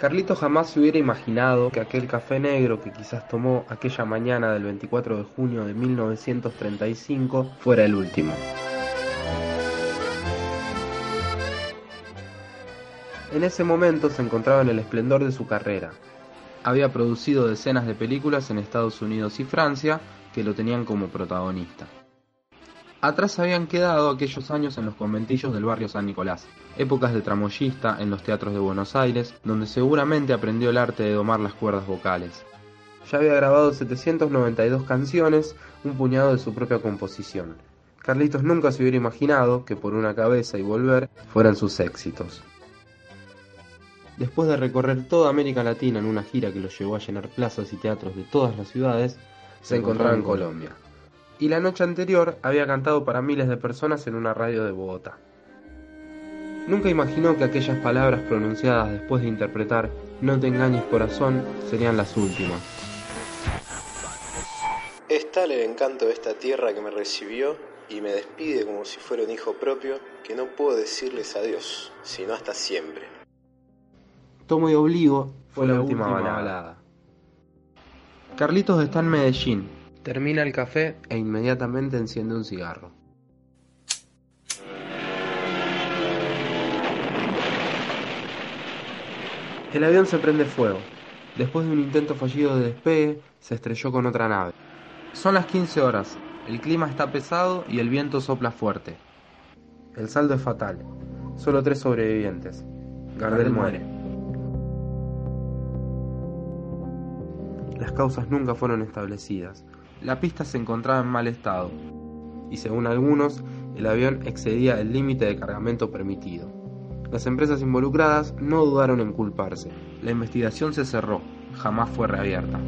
Carlito jamás se hubiera imaginado que aquel café negro que quizás tomó aquella mañana del 24 de junio de 1935 fuera el último. En ese momento se encontraba en el esplendor de su carrera. Había producido decenas de películas en Estados Unidos y Francia que lo tenían como protagonista. Atrás habían quedado aquellos años en los conventillos del barrio San Nicolás, épocas de tramoyista en los teatros de Buenos Aires, donde seguramente aprendió el arte de domar las cuerdas vocales. Ya había grabado 792 canciones, un puñado de su propia composición. Carlitos nunca se hubiera imaginado que por una cabeza y volver fueran sus éxitos. Después de recorrer toda América Latina en una gira que lo llevó a llenar plazas y teatros de todas las ciudades, se encontraba en Colombia y la noche anterior había cantado para miles de personas en una radio de Bogotá. Nunca imaginó que aquellas palabras pronunciadas después de interpretar No te engañes corazón serían las últimas. Es tal el encanto de esta tierra que me recibió y me despide como si fuera un hijo propio que no puedo decirles adiós, sino hasta siempre. Tomo y Obligo fue la, última, balada. Carlitos está en Medellín, Termina el café e inmediatamente enciende un cigarro. El avión se prende fuego. Después de un intento fallido de despegue, se estrelló con otra nave. Son las 15 horas. El clima está pesado y el viento sopla fuerte. El saldo es fatal. Solo tres sobrevivientes. Gardel muere. Las causas nunca fueron establecidas. La pista se encontraba en mal estado y según algunos el avión excedía el límite de cargamento permitido. Las empresas involucradas no dudaron en culparse. La investigación se cerró, jamás fue reabierta.